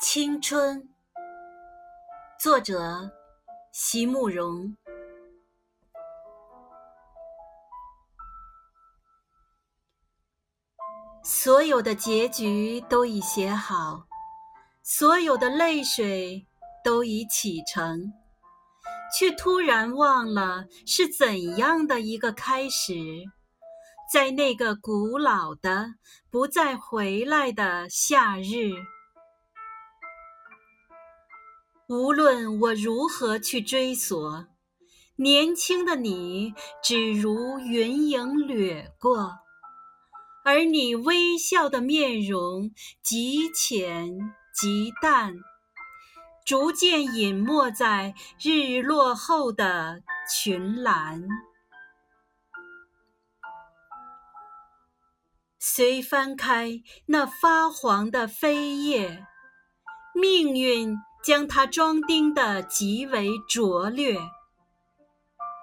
青春，作者席慕容。所有的结局都已写好，所有的泪水都已启程，却突然忘了是怎样的一个开始，在那个古老的、不再回来的夏日。无论我如何去追索，年轻的你只如云影掠过，而你微笑的面容极浅极淡，逐渐隐没在日落后的群岚。随翻开那发黄的扉页，命运。将它装订得极为拙劣，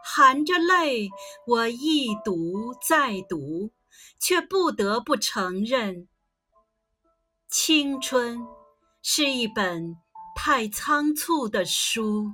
含着泪，我一读再读，却不得不承认，青春是一本太仓促的书。